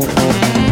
Mm-hmm.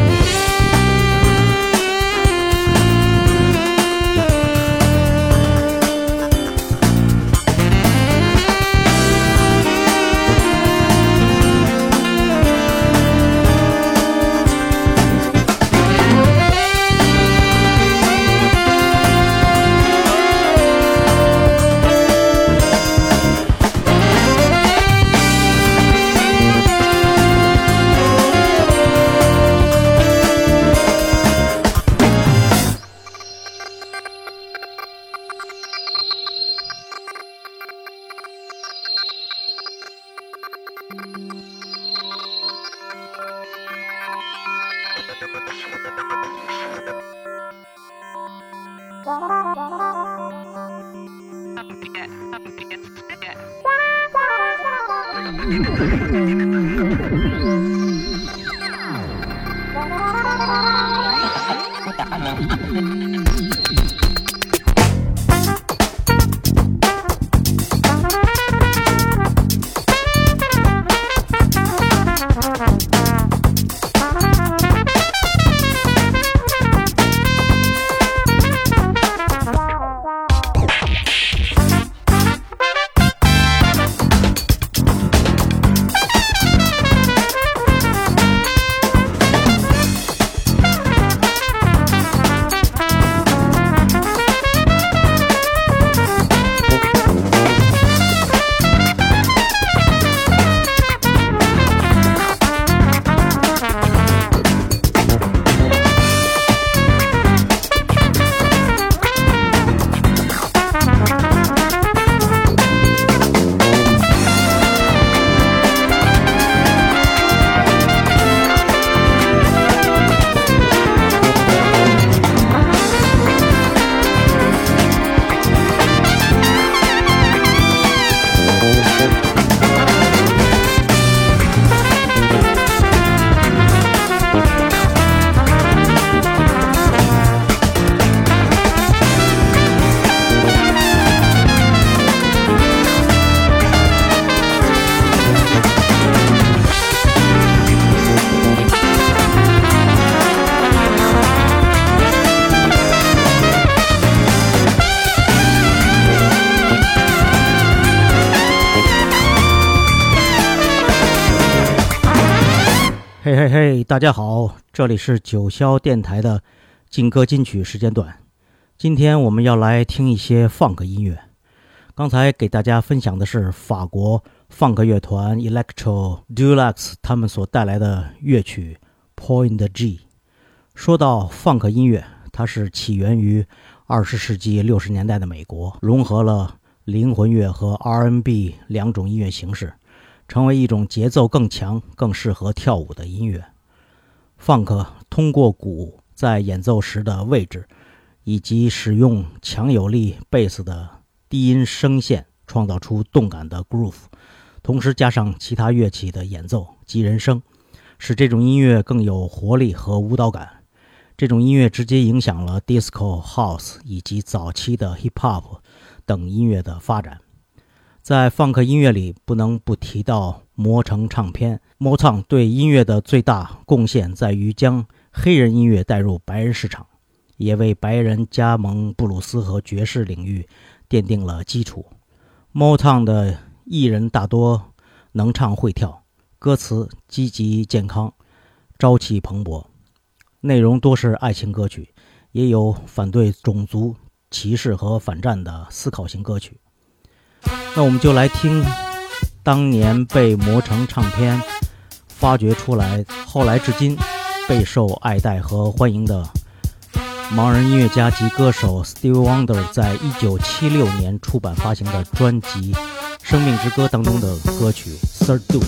Música 嘿嘿嘿，大家好，这里是九霄电台的劲歌金曲时间段。今天我们要来听一些放克音乐。刚才给大家分享的是法国放克乐团 Electro Deluxe 他们所带来的乐曲《Point G》。说到放克音乐，它是起源于二十世纪六十年代的美国，融合了灵魂乐和 R&B 两种音乐形式。成为一种节奏更强、更适合跳舞的音乐。Funk 通过鼓在演奏时的位置，以及使用强有力贝斯的低音声线，创造出动感的 groove，同时加上其他乐器的演奏及人声，使这种音乐更有活力和舞蹈感。这种音乐直接影响了 disco、house 以及早期的 hip hop 等音乐的发展。在放克音乐里，不能不提到魔城唱片。Motown 对音乐的最大贡献在于将黑人音乐带入白人市场，也为白人加盟布鲁斯和爵士领域奠定了基础。Motown 的艺人大多能唱会跳，歌词积极健康，朝气蓬勃，内容多是爱情歌曲，也有反对种族歧视和反战的思考型歌曲。那我们就来听当年被磨成唱片发掘出来，后来至今备受爱戴和欢迎的盲人音乐家及歌手 Steve Wonder 在一九七六年出版发行的专辑《生命之歌》当中的歌曲《Sir Duke》。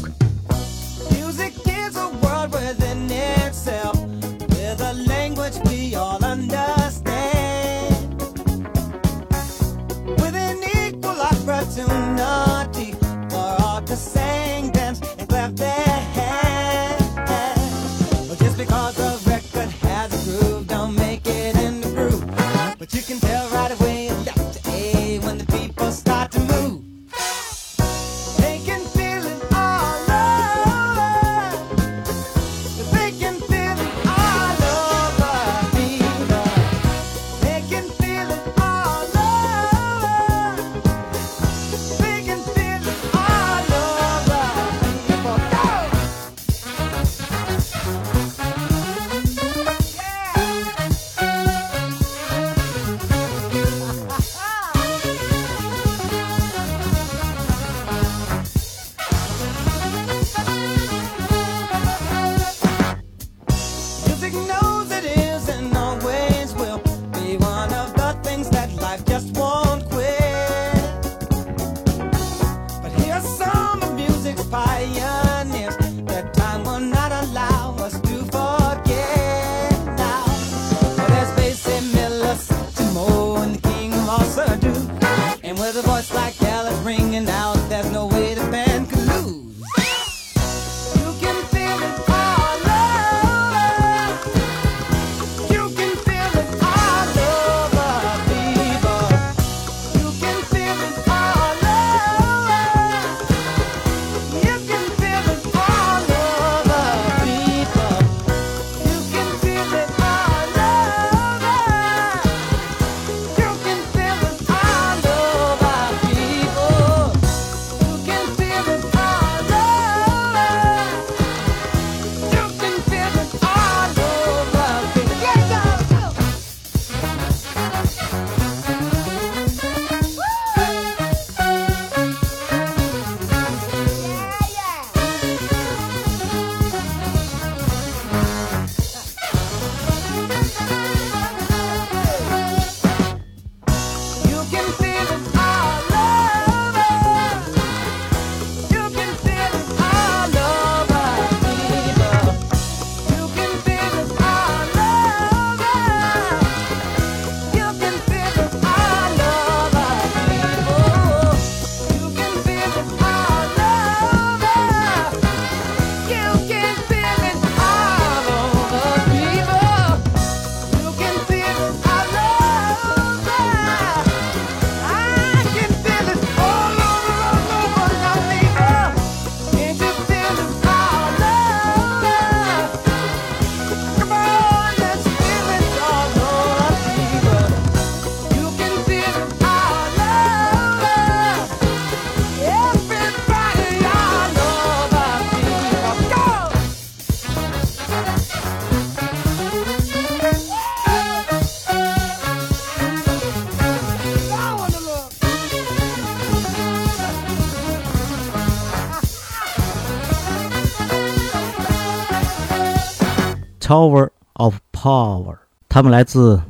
Tower of Power，他们来自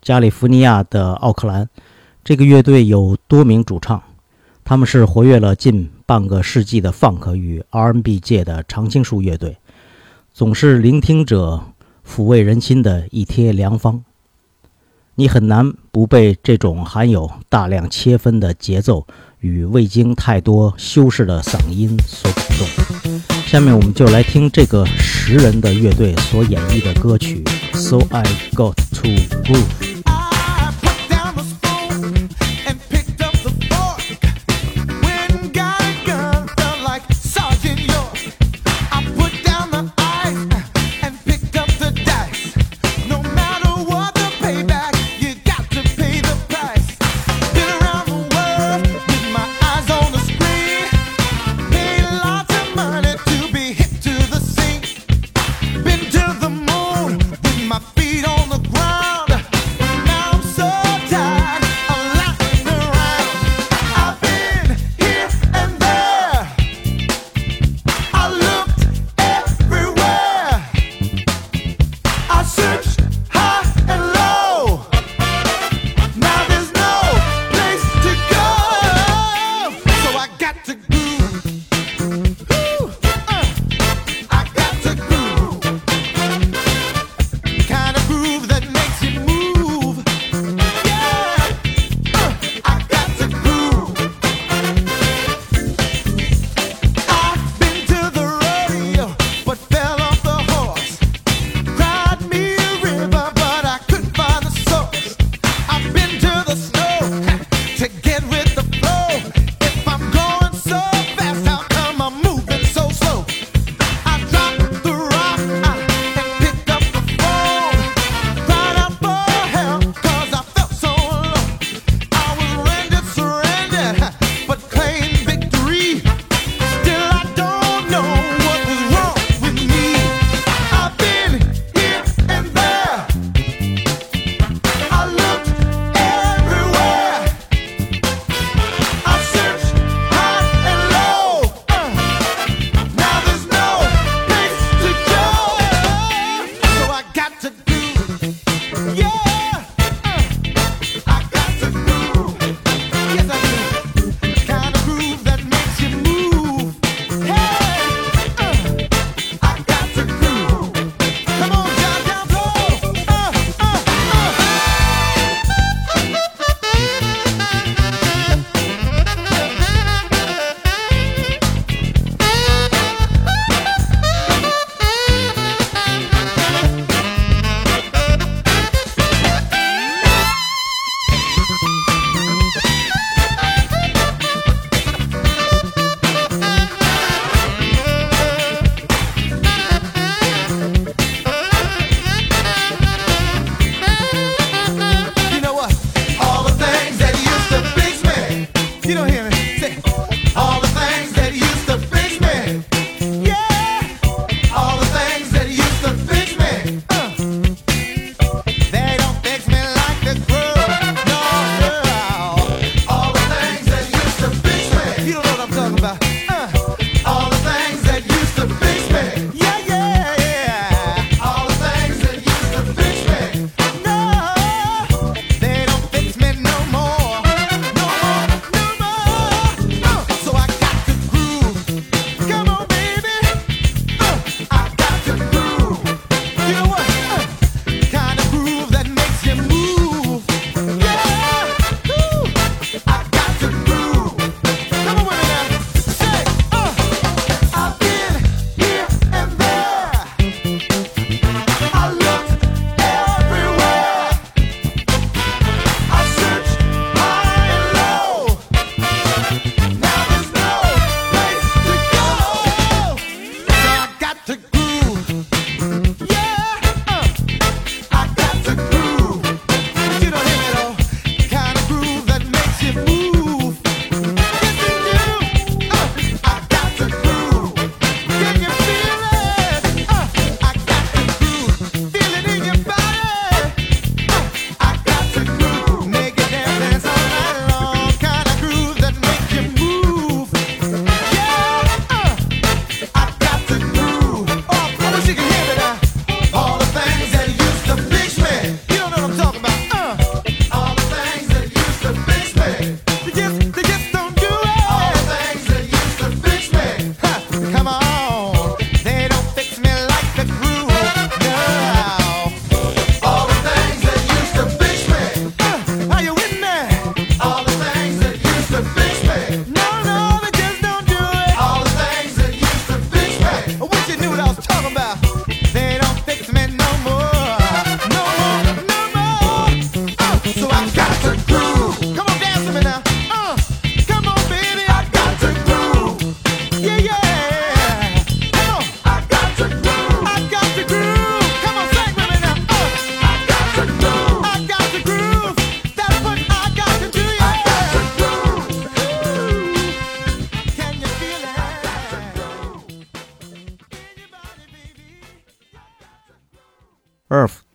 加利福尼亚的奥克兰。这个乐队有多名主唱，他们是活跃了近半个世纪的 Funk 与 R&B 界的常青树乐队，总是聆听者抚慰人心的一贴良方。你很难不被这种含有大量切分的节奏与未经太多修饰的嗓音所感动。下面我们就来听这个十人的乐队所演绎的歌曲《So I Got to Groove》。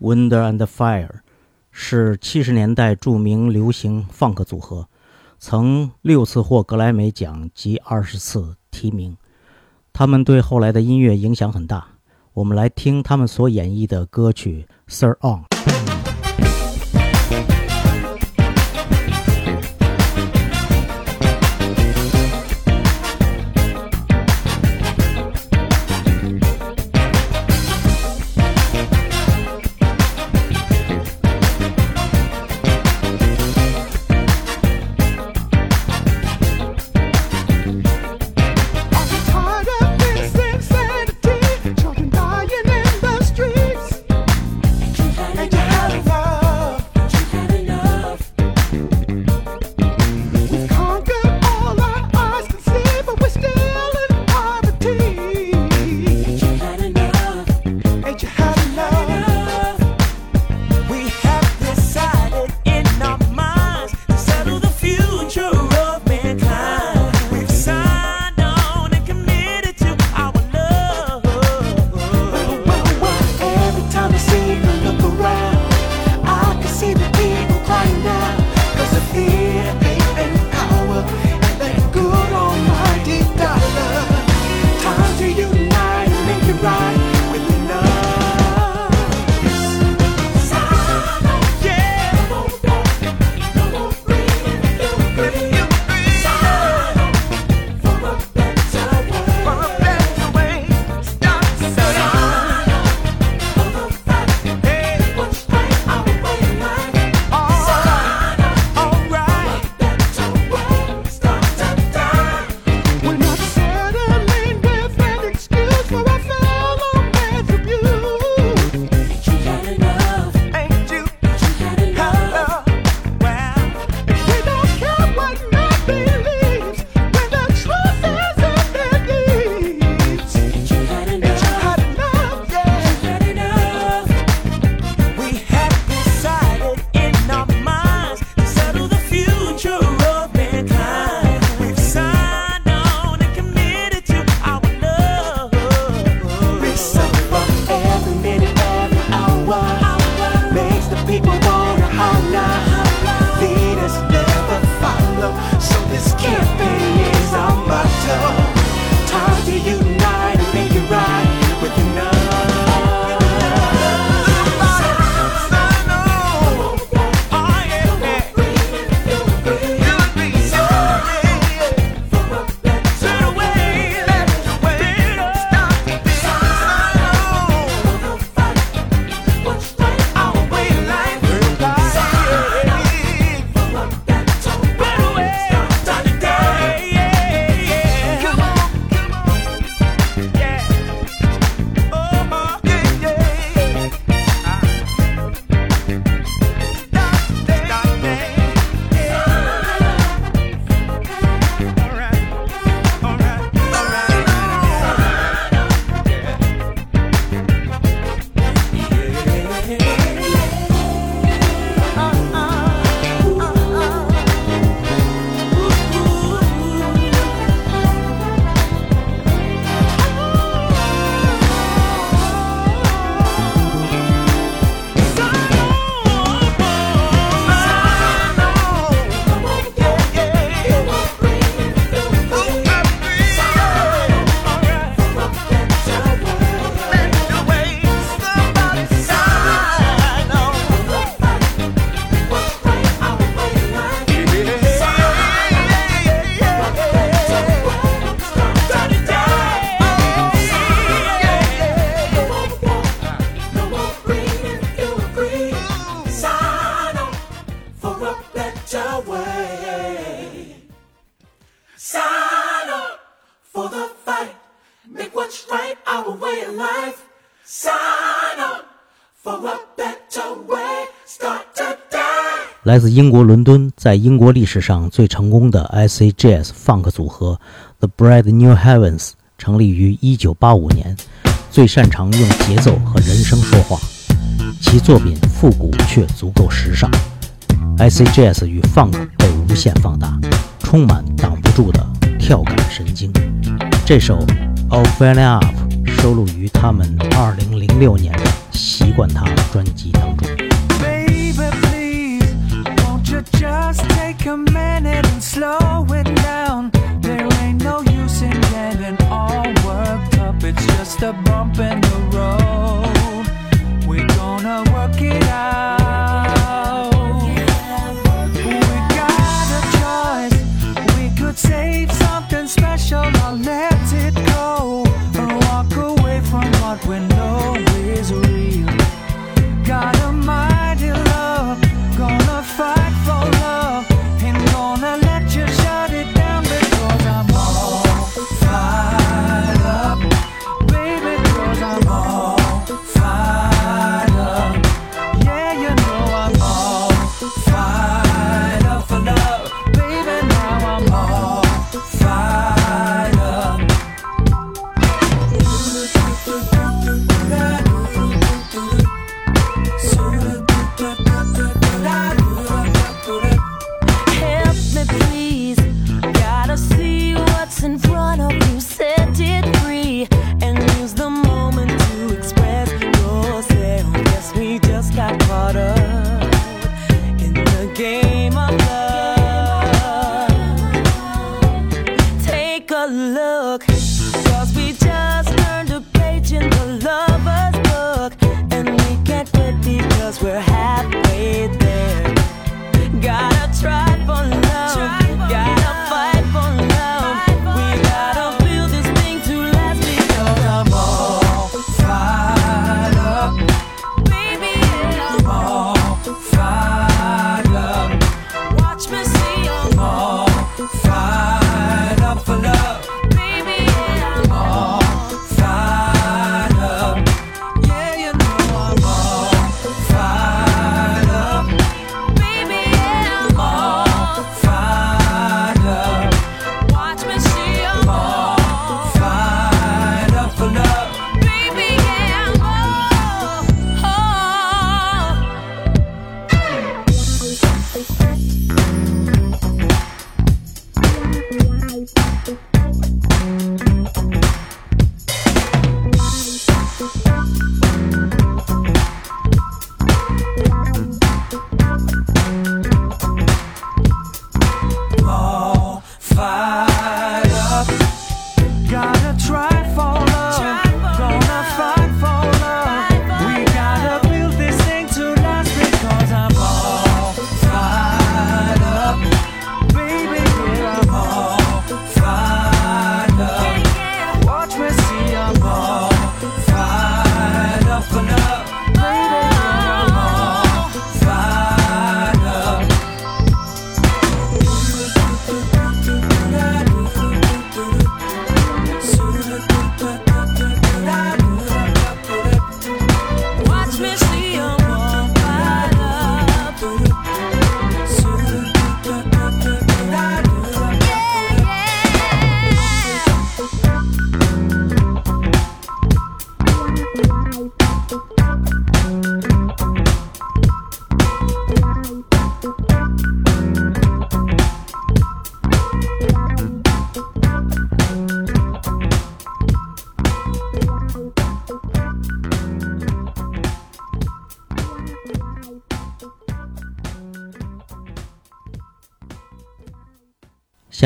Wonder and Fire 是七十年代著名流行 funk 组合，曾六次获格莱美奖及二十次提名。他们对后来的音乐影响很大。我们来听他们所演绎的歌曲《Sir On》。来自英国伦敦，在英国历史上最成功的 I C J S Funk 组合 The Bright New Heavens 成立于1985年，最擅长用节奏和人声说话，其作品复古却足够时尚。I C J S 与 Funk 被无限放大，充满挡不住的跳感神经。这首 All Filling Up 收录于他们2006年的《习惯他》专辑当中。a minute and slow it down. There ain't no use in getting all worked up. It's just a bump in the road. We're gonna work it out.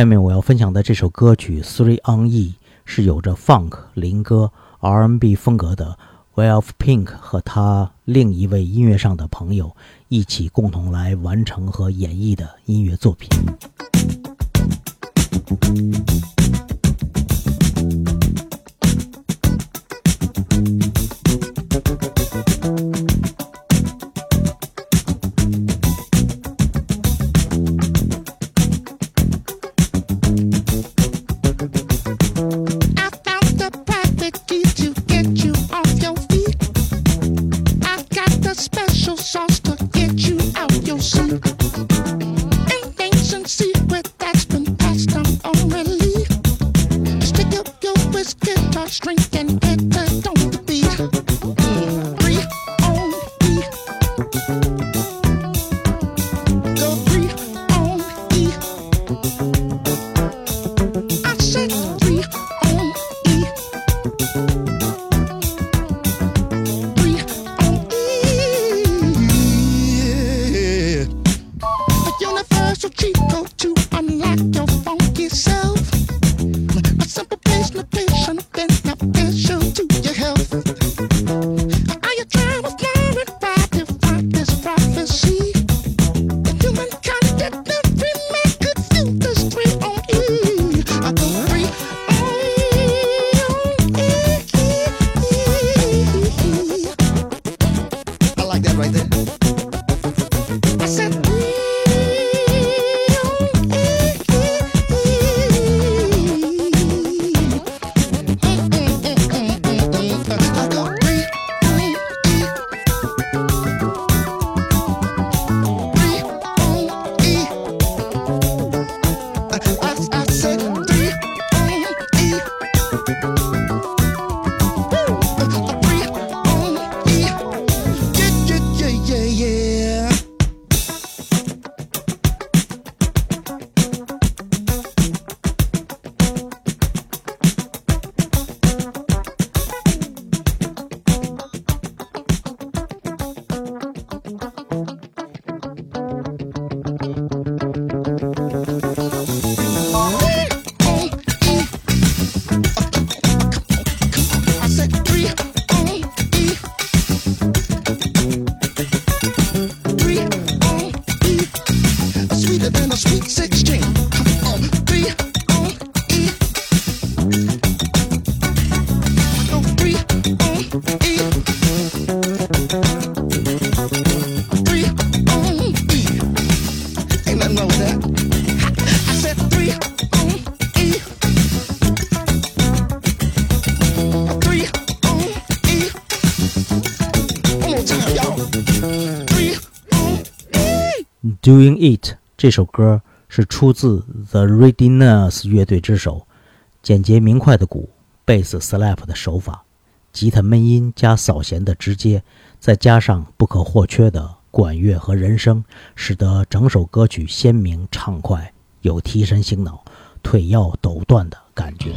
下面我要分享的这首歌曲 Three on E 是有着 Funk 灵歌 RNB 风格的 Wealth Pink 和他另一位音乐上的朋友一起共同来完成和演绎的音乐作品。Doing It》这首歌是出自 The Readiness 乐队之手，简洁明快的鼓、贝斯 slap 的手法、吉他闷音加扫弦的直接，再加上不可或缺的管乐和人声，使得整首歌曲鲜明畅快，有提神醒脑、腿要抖断的感觉。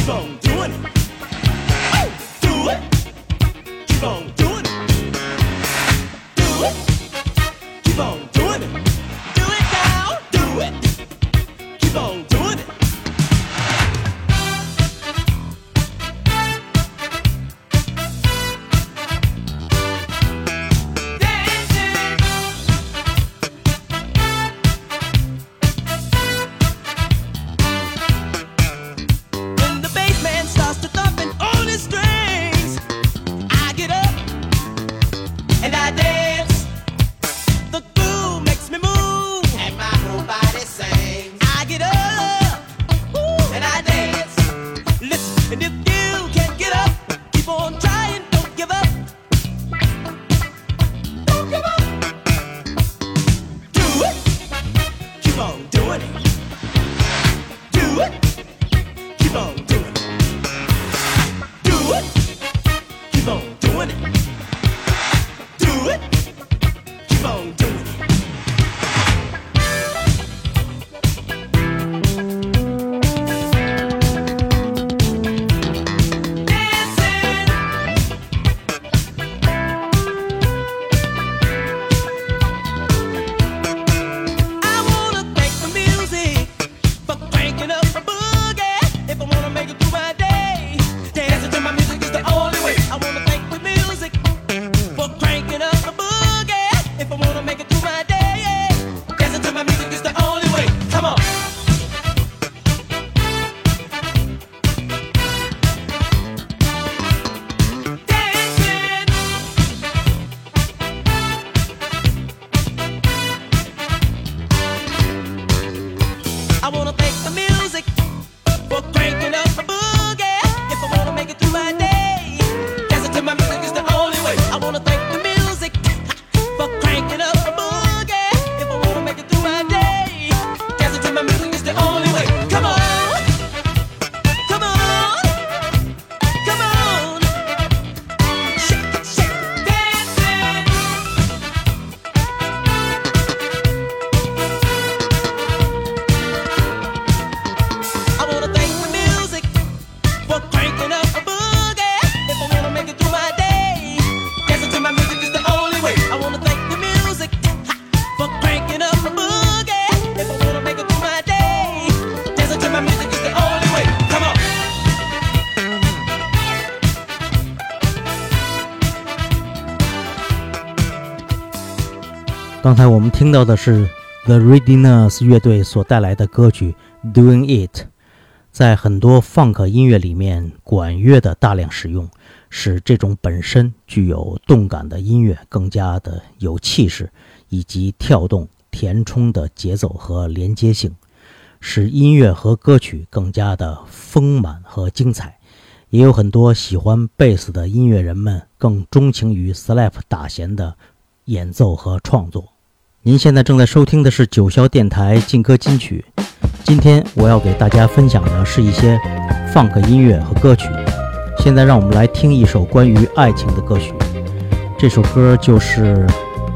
keep on doing it. Do it. 听到的是 The Readiness 乐队所带来的歌曲《Doing It》，在很多 funk 音乐里面，管乐的大量使用，使这种本身具有动感的音乐更加的有气势，以及跳动填充的节奏和连接性，使音乐和歌曲更加的丰满和精彩。也有很多喜欢贝斯的音乐人们更钟情于 slap 打弦的演奏和创作。您现在正在收听的是九霄电台劲歌金曲。今天我要给大家分享的是一些 funk 音乐和歌曲。现在让我们来听一首关于爱情的歌曲，这首歌就是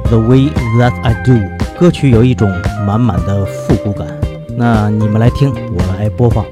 《The Way That I Do》。歌曲有一种满满的复古感。那你们来听，我来播放。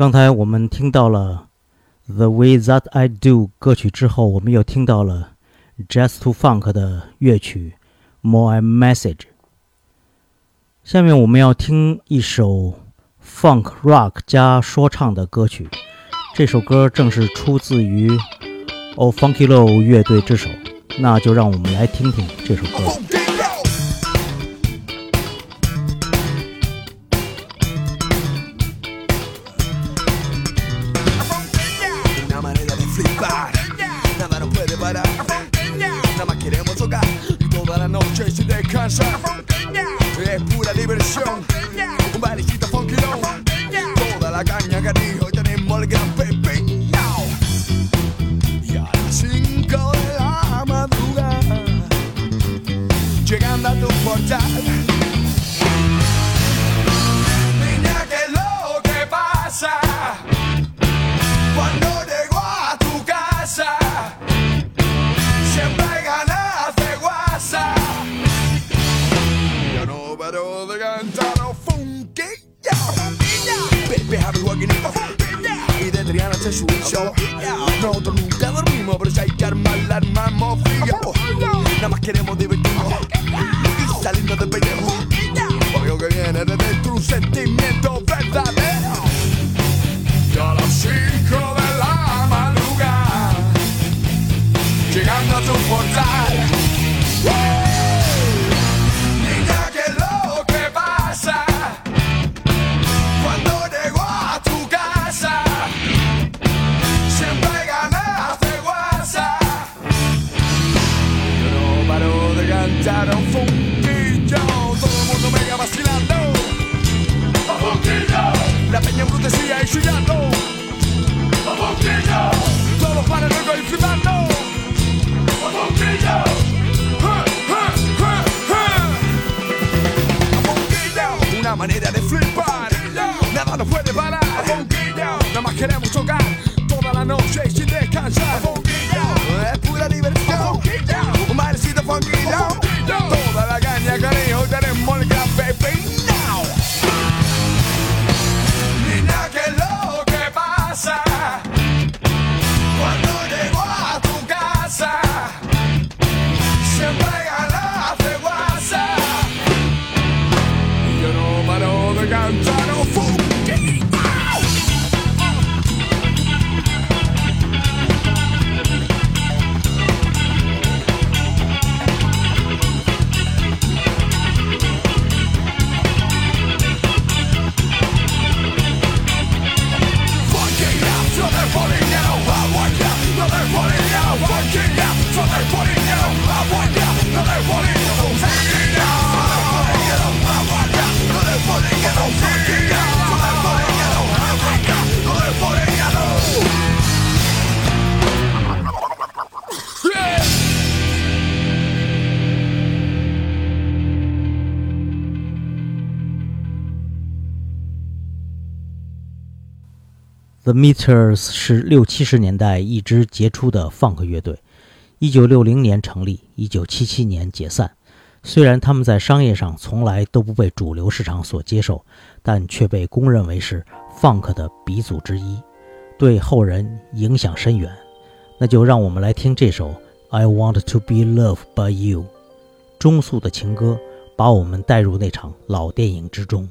刚才我们听到了《The Way That I Do》歌曲之后，我们又听到了 Jazz to Funk 的乐曲《More Message》。下面我们要听一首 Funk Rock 加说唱的歌曲，这首歌正是出自于 O Funky Low 乐队之手，那就让我们来听听这首歌。Un bailecito funky long. Toda la caña que dijo tenemos el gran de. Nosotros nunca dormimos, pero si hay que armar la armamos frío. Nada más queremos divertirnos y salirnos del pellejo. Porque lo que viene de dentro un sentimiento verdadero. Y a las 5 de la madrugada, llegando a tu portal. Embrutecida y chillando. Todos para luego y flipando. Una manera de flipar. Nada nos puede parar. Nada más queremos tocar toda la noche sin descansar. The Meters 是六七十年代一支杰出的 funk 乐队，一九六零年成立，一九七七年解散。虽然他们在商业上从来都不被主流市场所接受，但却被公认为是 funk 的鼻祖之一，对后人影响深远。那就让我们来听这首《I Want to Be Loved by You》，中速的情歌，把我们带入那场老电影之中。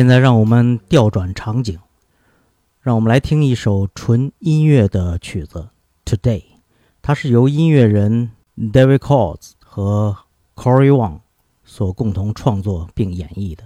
现在让我们调转场景，让我们来听一首纯音乐的曲子《Today》，它是由音乐人 David c o r d s 和 Corey Wong 所共同创作并演绎的。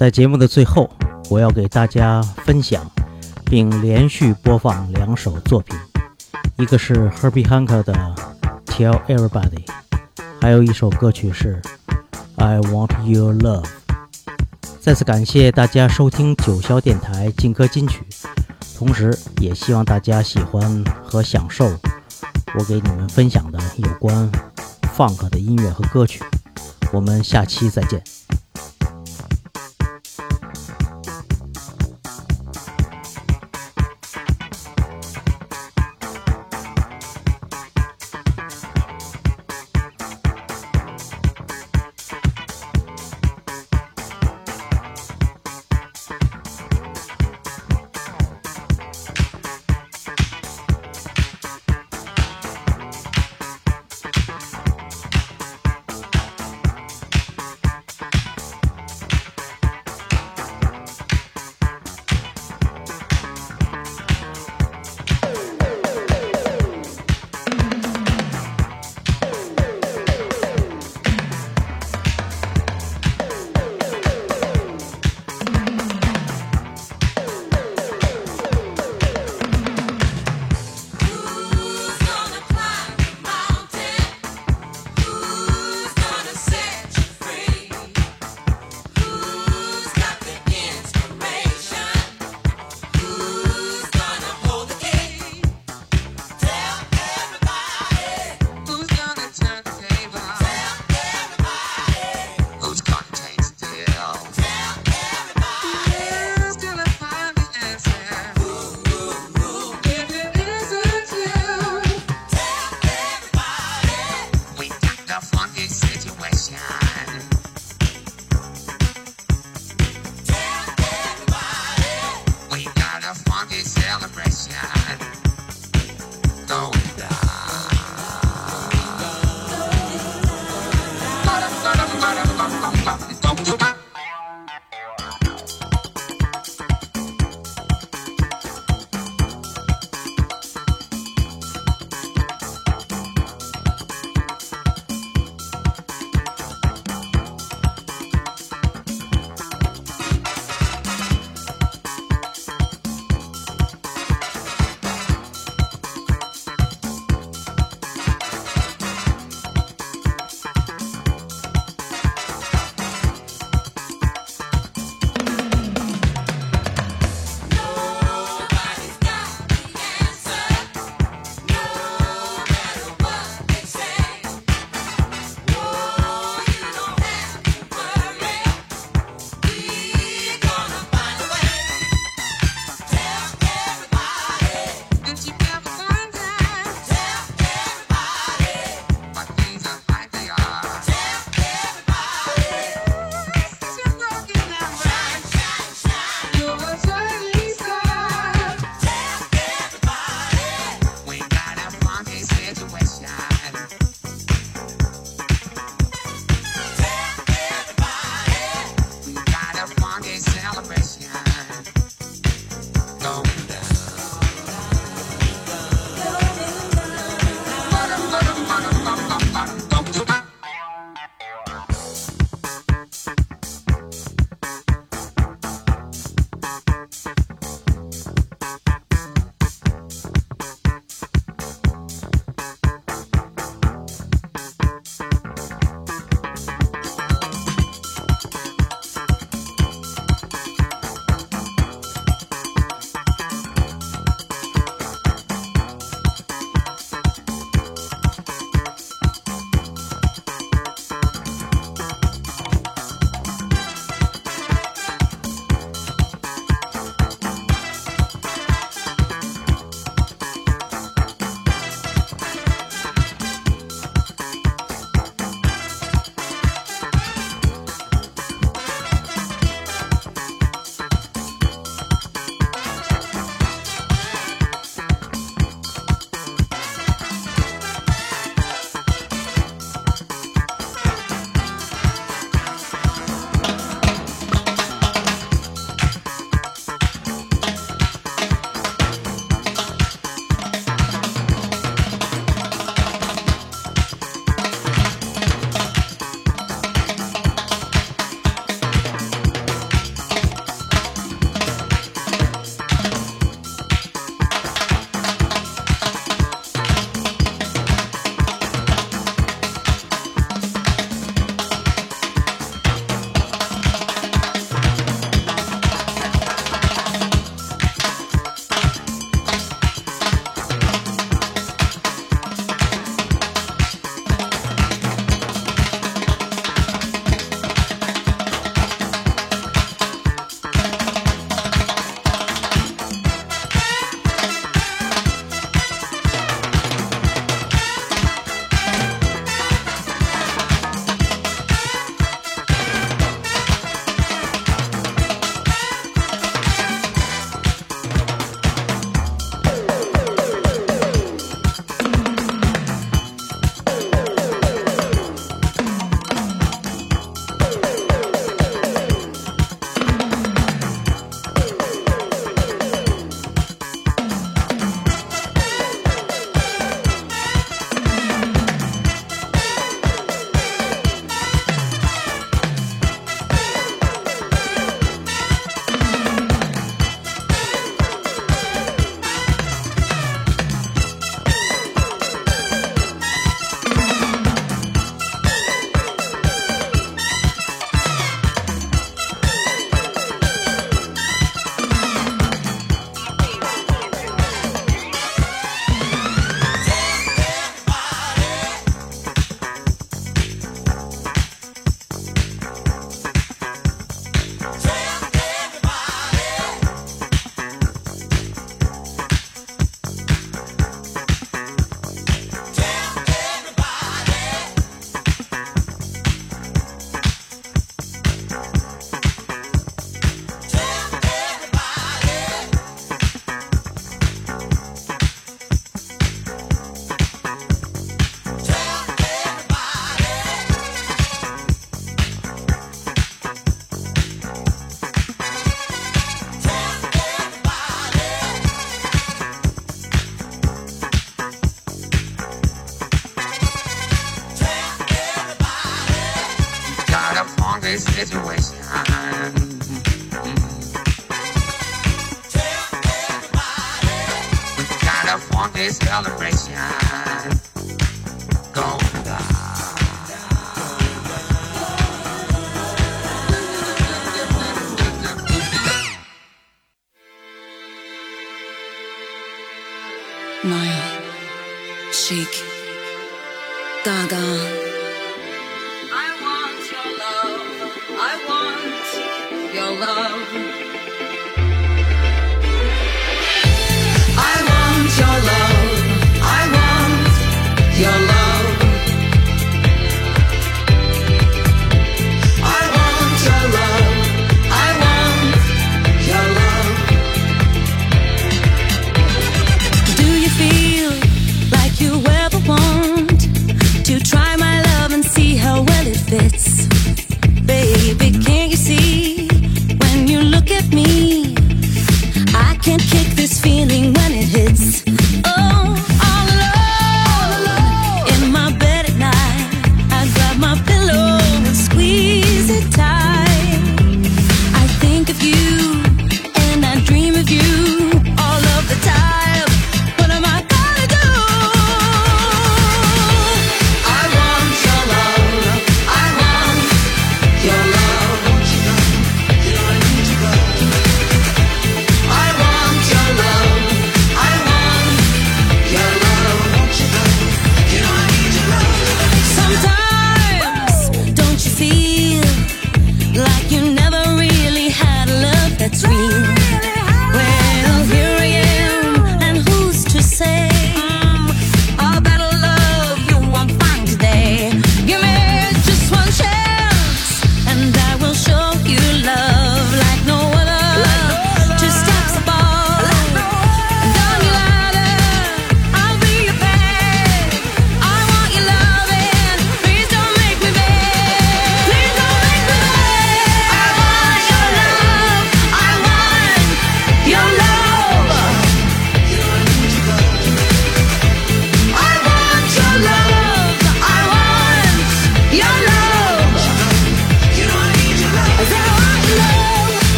在节目的最后，我要给大家分享并连续播放两首作品，一个是 Herbie Hancock 的《Tell Everybody》，还有一首歌曲是《I Want Your Love》。再次感谢大家收听九霄电台劲歌金曲，同时也希望大家喜欢和享受我给你们分享的有关 funk 的音乐和歌曲。我们下期再见。